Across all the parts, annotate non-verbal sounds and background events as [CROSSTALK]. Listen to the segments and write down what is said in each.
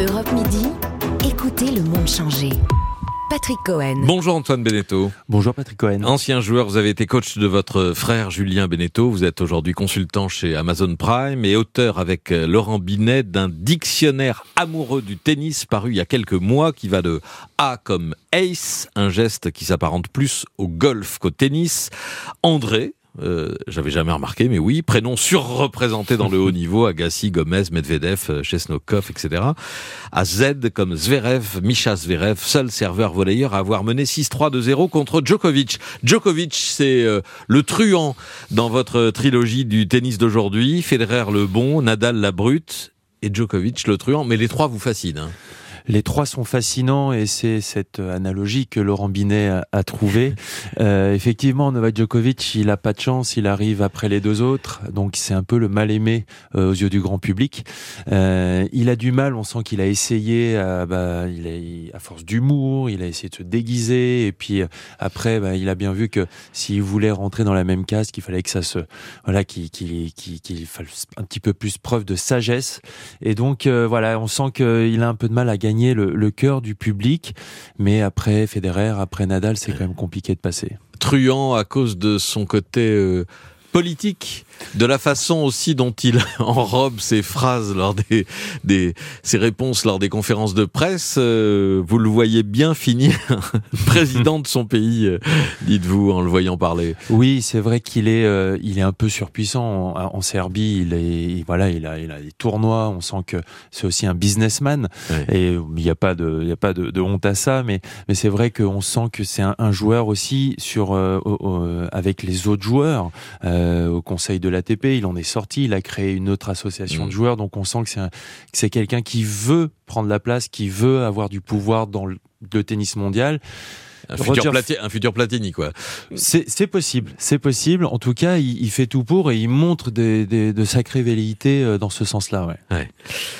Europe Midi, écoutez le monde changer. Patrick Cohen. Bonjour Antoine Beneteau. Bonjour Patrick Cohen. Ancien joueur, vous avez été coach de votre frère Julien Beneteau. Vous êtes aujourd'hui consultant chez Amazon Prime et auteur avec euh, Laurent Binet d'un dictionnaire amoureux du tennis paru il y a quelques mois qui va de A comme ace, un geste qui s'apparente plus au golf qu'au tennis. André, euh, j'avais jamais remarqué, mais oui, prénom surreprésenté dans le haut [LAUGHS] niveau, Agassi, Gomez, Medvedev, Chesnokov, etc. À Z comme Zverev, Misha Zverev, seul serveur volleyeur à avoir mené 6-3 de 0 contre Djokovic. Djokovic, c'est euh, le truand dans votre trilogie du tennis d'aujourd'hui, Federer le bon, Nadal la brute et Djokovic le truand, mais les trois vous fascinent. Hein. Les trois sont fascinants et c'est cette analogie que Laurent Binet a, a trouvée. [LAUGHS] Euh, effectivement, Novak Djokovic, il a pas de chance, il arrive après les deux autres, donc c'est un peu le mal aimé euh, aux yeux du grand public. Euh, il a du mal, on sent qu'il a essayé, à, bah, il a, à force d'humour, il a essayé de se déguiser et puis après, bah, il a bien vu que s'il voulait rentrer dans la même case, qu'il fallait que ça se, voilà, qu'il qu'il qu'il fasse un petit peu plus preuve de sagesse. Et donc euh, voilà, on sent qu'il a un peu de mal à gagner le, cœur du public. Mais après Federer, après Nadal, c'est quand même compliqué de passer. Truand à cause de son côté euh, politique de la façon aussi dont il [LAUGHS] enrobe ses phrases lors des, des ses réponses lors des conférences de presse, euh, vous le voyez bien finir [LAUGHS] président de son pays, euh, dites-vous en le voyant parler. Oui, c'est vrai qu'il est euh, il est un peu surpuissant en, Serbie. Il est voilà, il a il a des tournois. On sent que c'est aussi un businessman et il n'y a pas de il y a pas de, de, honte à ça, mais mais c'est vrai qu'on sent que c'est un, un, joueur aussi sur avec les autres joueurs au conseil de de l'ATP, il en est sorti, il a créé une autre association de mm. joueurs, donc on sent que c'est quelqu'un qui veut prendre la place, qui veut avoir du pouvoir dans le tennis mondial. Un futur, un futur Platini, quoi. C'est possible, c'est possible. En tout cas, il, il, fait tout pour et il montre des, des, de sacrées velléités euh, dans ce sens-là. Ouais. ouais.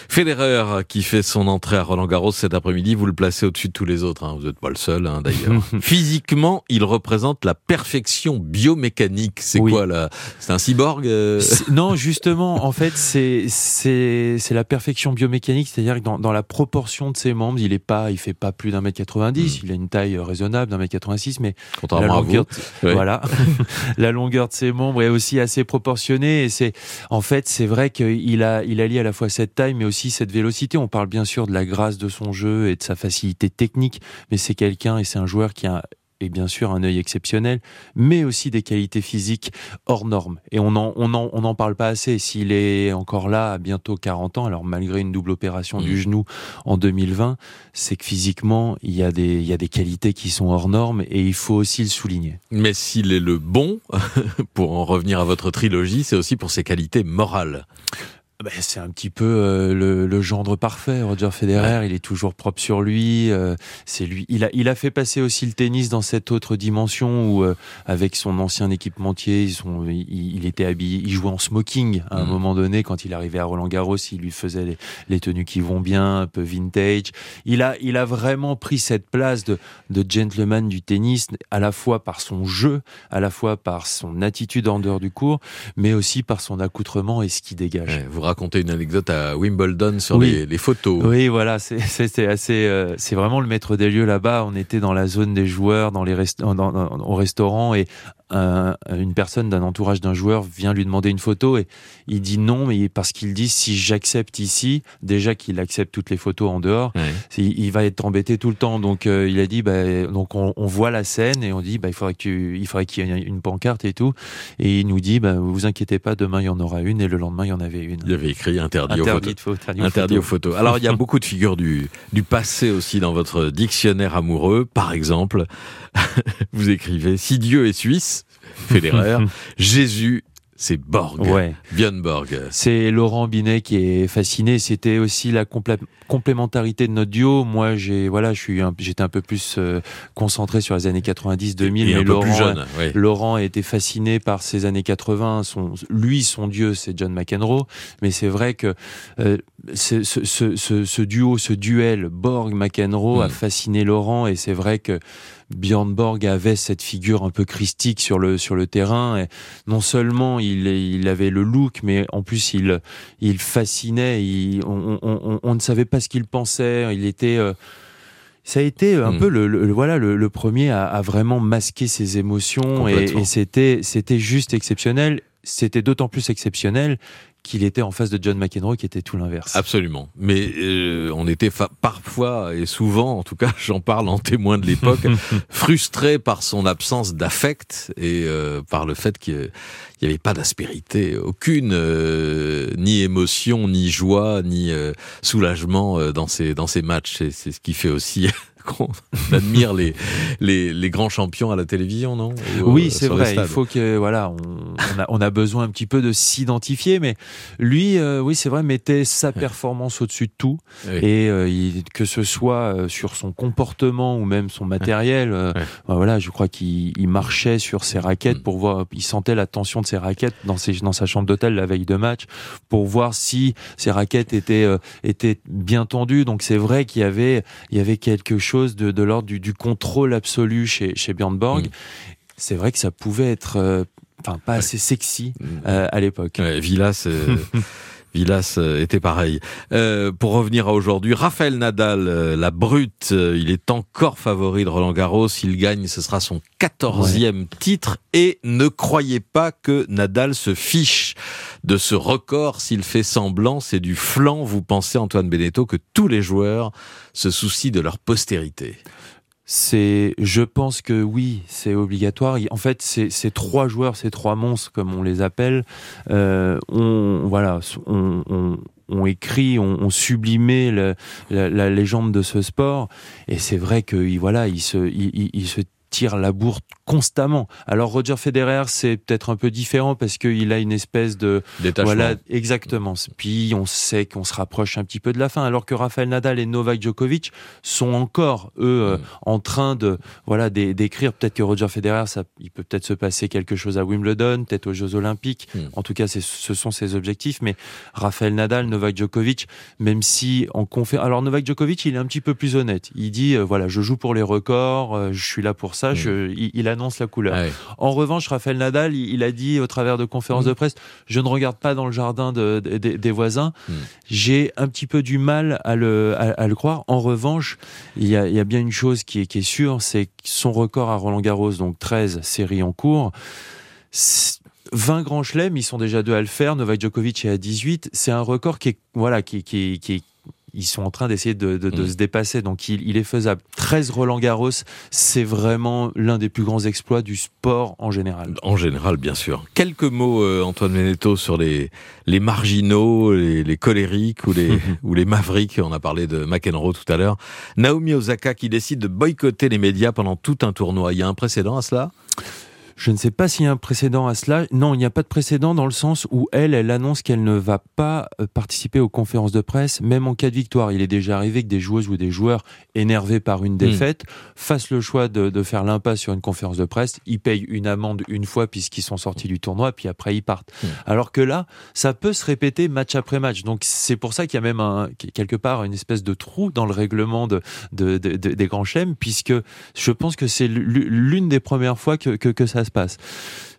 Federer, qui fait son entrée à Roland Garros cet après-midi, vous le placez au-dessus de tous les autres. Hein. Vous n'êtes pas le seul, hein, d'ailleurs. [LAUGHS] Physiquement, il représente la perfection biomécanique. C'est quoi là? C'est un cyborg euh? Non, justement, en fait, c'est c'est la perfection biomécanique, c'est-à-dire que dans, dans, la proportion de ses membres, il est pas, il fait pas plus d'un mètre 90. Hmm. Il a une taille raisonnable d'un mètre 86, mais la longueur, voilà, [LAUGHS] la longueur de ses membres est aussi assez proportionnée. Et c'est, en fait, c'est vrai qu'il a, il allie à la fois cette taille, mais aussi cette vélocité. On parle bien sûr de la grâce de son jeu et de sa facilité technique, mais c'est quelqu'un et c'est un joueur qui a et bien sûr un œil exceptionnel, mais aussi des qualités physiques hors normes. Et on n'en on en, on en parle pas assez. S'il est encore là à bientôt 40 ans, alors malgré une double opération du mmh. genou en 2020, c'est que physiquement, il y, a des, il y a des qualités qui sont hors normes et il faut aussi le souligner. Mais s'il est le bon, [LAUGHS] pour en revenir à votre trilogie, c'est aussi pour ses qualités morales. Ben, c'est un petit peu euh, le, le, gendre parfait. Roger Federer, il est toujours propre sur lui. Euh, c'est lui. Il a, il a fait passer aussi le tennis dans cette autre dimension où, euh, avec son ancien équipementier, ils sont, il, était habillé, il jouait en smoking à un mm. moment donné quand il arrivait à Roland Garros. Il lui faisait les, les, tenues qui vont bien, un peu vintage. Il a, il a vraiment pris cette place de, de gentleman du tennis, à la fois par son jeu, à la fois par son attitude en dehors du cours, mais aussi par son accoutrement et ce qu'il dégage raconter une anecdote à Wimbledon sur les, les, photos. Oui, voilà, [LAUGHS] c'est assez, euh, c'est vraiment le maître des lieux là-bas. On était dans la zone des joueurs, dans les rest au restaurant, et une personne d'un entourage d'un joueur vient lui demander une photo et il dit non, mais parce qu'il dit si j'accepte ici, déjà qu'il accepte toutes les photos en dehors, il, va être embêté tout le temps. Donc euh, il a dit, bah, donc on, voit la scène et on dit, bah, il faudrait il faudrait qu'il y ait une pancarte et tout. Et il nous dit, bah, vous inquiétez pas, demain il y en aura une et le lendemain il y en avait une. Il avait écrit interdit, aux photos. interdit, aux photos. Alors il y a beaucoup de figures du du passé aussi dans votre dictionnaire amoureux. Par exemple, [LAUGHS] vous écrivez si Dieu est suisse Federer. [LAUGHS] Jésus c'est Borg, ouais. Björn Borg. C'est Laurent Binet qui est fasciné. C'était aussi la complémentarité de notre duo. Moi, j'ai voilà, je suis j'étais un peu plus euh, concentré sur les années 90-2000, mais Laurent, plus jeune, Laurent a été fasciné par ces années 80. Son, lui, son dieu, c'est John McEnroe. Mais c'est vrai que euh, ce, ce, ce, ce, duo, ce duel Borg-McEnroe a hmm. fasciné Laurent, et c'est vrai que Björn Borg avait cette figure un peu christique sur le sur le terrain. Et non seulement il il avait le look, mais en plus il il fascinait. Il, on, on, on, ne savait pas ce qu'il pensait. Il était euh, ça a été un hmm. peu le, voilà le, premier à, à, vraiment masquer ses émotions et, et c'était c'était juste exceptionnel. C'était d'autant plus exceptionnel qu'il était en face de John McEnroe qui était tout l'inverse. Absolument. Mais euh, on était parfois et souvent, en tout cas, [LAUGHS] j'en parle en témoin de l'époque, [LAUGHS] frustré par son absence d'affect et euh, par le fait qu'il n'y avait pas d'aspérité, aucune, euh, ni émotion, ni joie, ni soulagement dans ces dans ces matchs. C'est ce qui fait aussi [LAUGHS] qu'on admire les, les, les, grands champions à la télévision, non? Oui, euh, c'est vrai. Il faut que voilà, on, a, on, a, besoin un petit peu de s'identifier, mais lui, euh, oui, c'est vrai, mettait sa performance au-dessus de tout, et euh, que ce soit sur son comportement ou même son matériel. Bah, voilà, je crois qu'il marchait sur ses raquettes mm. pour voir, il sentait la tension de ses raquettes dans, ses, dans sa chambre d'hôtel la veille de match pour voir si ses raquettes étaient étaient bien tendues. Donc c'est vrai qu'il y avait il y avait quelque chose de, l'ordre du, contrôle absolu chez, chez Björn Borg. Mm. C'est vrai que ça pouvait être, euh, enfin, pas assez sexy mm. euh, à l'époque. Villas. Euh, [LAUGHS] Villas était pareil. pour revenir à aujourd'hui, Raphaël Nadal, la brute, il est encore favori de Roland Garros. S'il gagne, ce sera son quatorzième titre. Et ne croyez pas que Nadal se fiche de ce record s'il fait semblant. C'est du flanc. Vous pensez, Antoine Beneteau, que tous les joueurs se soucient de leur postérité c'est, je pense que oui, c'est obligatoire. En fait, ces, trois joueurs, ces trois monstres, comme on les appelle, euh, on, voilà, on, écrit, on, on sublimé la, la, légende de ce sport. Et c'est vrai que voilà, il se, il, il se tire la bourre constamment. Alors Roger Federer, c'est peut-être un peu différent parce qu'il a une espèce de voilà exactement. Puis on sait qu'on se rapproche un petit peu de la fin, alors que Rafael Nadal et Novak Djokovic sont encore eux euh, mm. en train de voilà d'écrire. Peut-être que Roger Federer, ça, il peut peut-être se passer quelque chose à Wimbledon, peut-être aux Jeux Olympiques. Mm. En tout cas, ce sont ses objectifs. Mais Rafael Nadal, Novak Djokovic, même si en conférence, alors Novak Djokovic, il est un petit peu plus honnête. Il dit euh, voilà, je joue pour les records, euh, je suis là pour ça. Mm. Je, il, annonce la couleur. Ah en revanche, Raphaël Nadal, il, a dit au travers de conférences de presse, je ne regarde pas dans le jardin de, des voisins. Mm. J'ai un petit peu du mal à le, à, le croire. En revanche, il y a, il y a bien une chose qui est, qui est sûre, c'est son record à Roland Garros, donc 13 séries en cours. 20 grands chelems, ils sont déjà deux à le faire. Novak Djokovic est à 18. C'est un record qui est, voilà, qui, qui, qui, ils sont en train d'essayer de, de, de mm. se dépasser. Donc il, il, est faisable. 13 Roland Garros, c'est vraiment l'un des plus grands exploits du sport en général. En général, bien sûr. Quelques mots, euh, Antoine Meneto, sur les, les marginaux, les, les colériques ou les, [LAUGHS] ou les mavericks. On a parlé de McEnroe tout à l'heure. Naomi Osaka qui décide de boycotter les médias pendant tout un tournoi. Il y a un précédent à cela? Je ne sais pas s'il y a un précédent à cela. Non, il n'y a pas de précédent dans le sens où elle, elle annonce qu'elle ne va pas euh, participer aux conférences de presse, même en cas de victoire. Il est déjà arrivé que des joueuses ou des joueurs énervés par une hmm. défaite fassent le choix de, de faire l'impasse sur une conférence de presse. Ils payent une amende une fois puisqu'ils sont sortis du tournoi, puis après ils partent. Hmm. Alors que là, ça peut se répéter match après match. Donc c'est pour ça qu'il y a même un, quelque part une espèce de trou dans le règlement de, de, de des grands chèmes, puisque je pense que c'est l'une des premières fois que, que, que ça passe.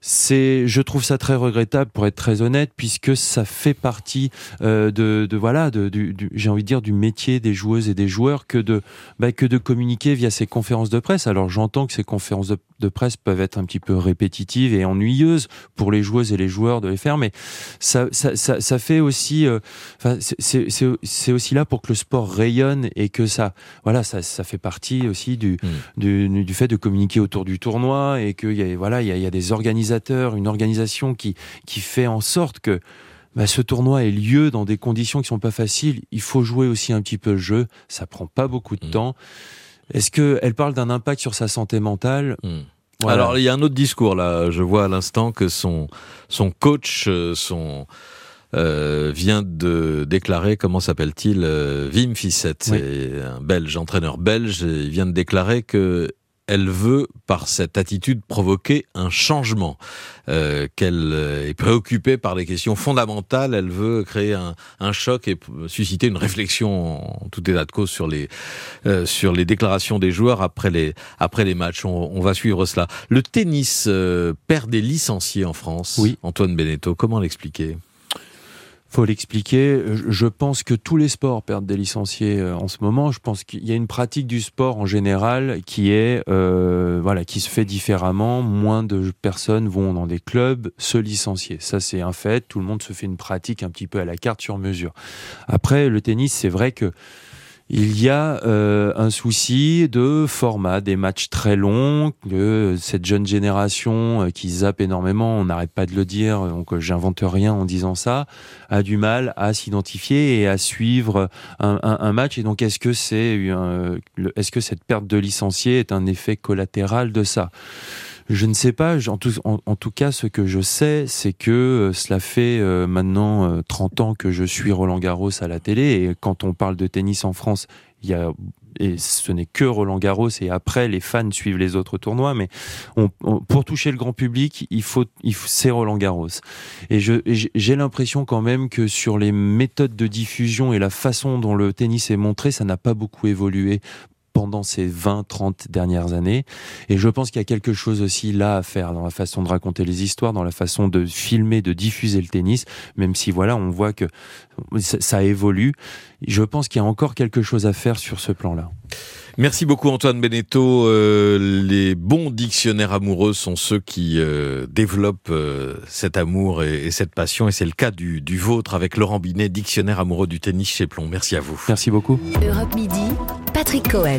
C'est, je trouve ça très regrettable pour être très honnête, puisque ça fait partie euh, de, de, voilà, de, du, j'ai envie de dire du métier des joueuses et des joueurs que de bah, que de communiquer via ces conférences de presse. Alors j'entends que ces conférences de, de, presse peuvent être un petit peu répétitives et ennuyeuses pour les joueuses et les joueurs de les faire, mais ça ça, ça, ça fait aussi, euh, c'est aussi là pour que le sport rayonne et que ça, voilà, ça, ça fait partie aussi du, mmh. du, du fait de communiquer autour du tournoi et qu'il y a voilà, il y a, il y a des organisations une organisation qui, qui fait en sorte que bah, ce tournoi ait lieu dans des conditions qui sont pas faciles. Il faut jouer aussi un petit peu le jeu. Ça prend pas beaucoup de mmh. temps. Est-ce qu'elle parle d'un impact sur sa santé mentale? Mmh. Alors il y a un autre discours là. Je vois à l'instant que son son coach, euh, son euh, vient de déclarer, comment s'appelle-t-il, euh, Wim Fissette, c'est un Belge, entraîneur belge. Il vient de déclarer que elle veut, par cette attitude, provoquer un changement. Euh, qu'elle est préoccupée par les questions fondamentales, elle veut créer un, un choc et susciter une réflexion en tout état de cause sur les euh, sur les déclarations des joueurs après les après les matchs. On, on va suivre cela. Le tennis euh, perd des licenciés en France. Oui. Antoine Beneteau, comment l'expliquer? Faut l'expliquer. Je pense que tous les sports perdent des licenciés euh, en ce moment. Je pense qu'il y a une pratique du sport en général qui est, euh, voilà, qui se fait différemment. Moins de personnes vont dans des clubs se licencier. Ça, c'est un fait. Tout le monde se fait une pratique un petit peu à la carte sur mesure. Après, le tennis, c'est vrai que il y a euh, un souci de format, des matchs très longs, de cette jeune génération euh, qui zappe énormément, on n'arrête pas de le dire, donc euh, j'invente rien en disant ça, a du mal à s'identifier et à suivre un, un, un match. Et donc est-ce que c'est est-ce que cette perte de licenciés est un effet collatéral de ça? Je ne sais pas. En tout, cas, ce que je sais, c'est que euh, cela fait euh, maintenant 30 euh, ans que je suis Roland Garros à la télé. Et quand on parle de tennis en France, il y a et ce n'est que Roland Garros et après les fans suivent les autres tournois mais pour toucher le grand public il faut, il faut c'est Roland Garros et j'ai l'impression quand même que sur les méthodes de diffusion et la façon dont le tennis est montré ça n'a pas beaucoup évolué pendant ces 20, 30 dernières années. Et je pense qu'il y a quelque chose aussi là à faire dans la façon de raconter les histoires, dans la façon de filmer, de diffuser le tennis, même si voilà, on voit que ça, évolue. Je pense qu'il y a encore quelque chose à faire sur ce plan-là. Merci beaucoup Antoine Beneteau. Euh, les bons dictionnaires amoureux sont ceux qui euh, développent euh, cet amour et, et, cette passion et c'est le cas du, du vôtre avec Laurent Binet, dictionnaire amoureux du tennis chez Plomb. Merci à vous. Merci beaucoup. Europe Midi, Patrick Cohen.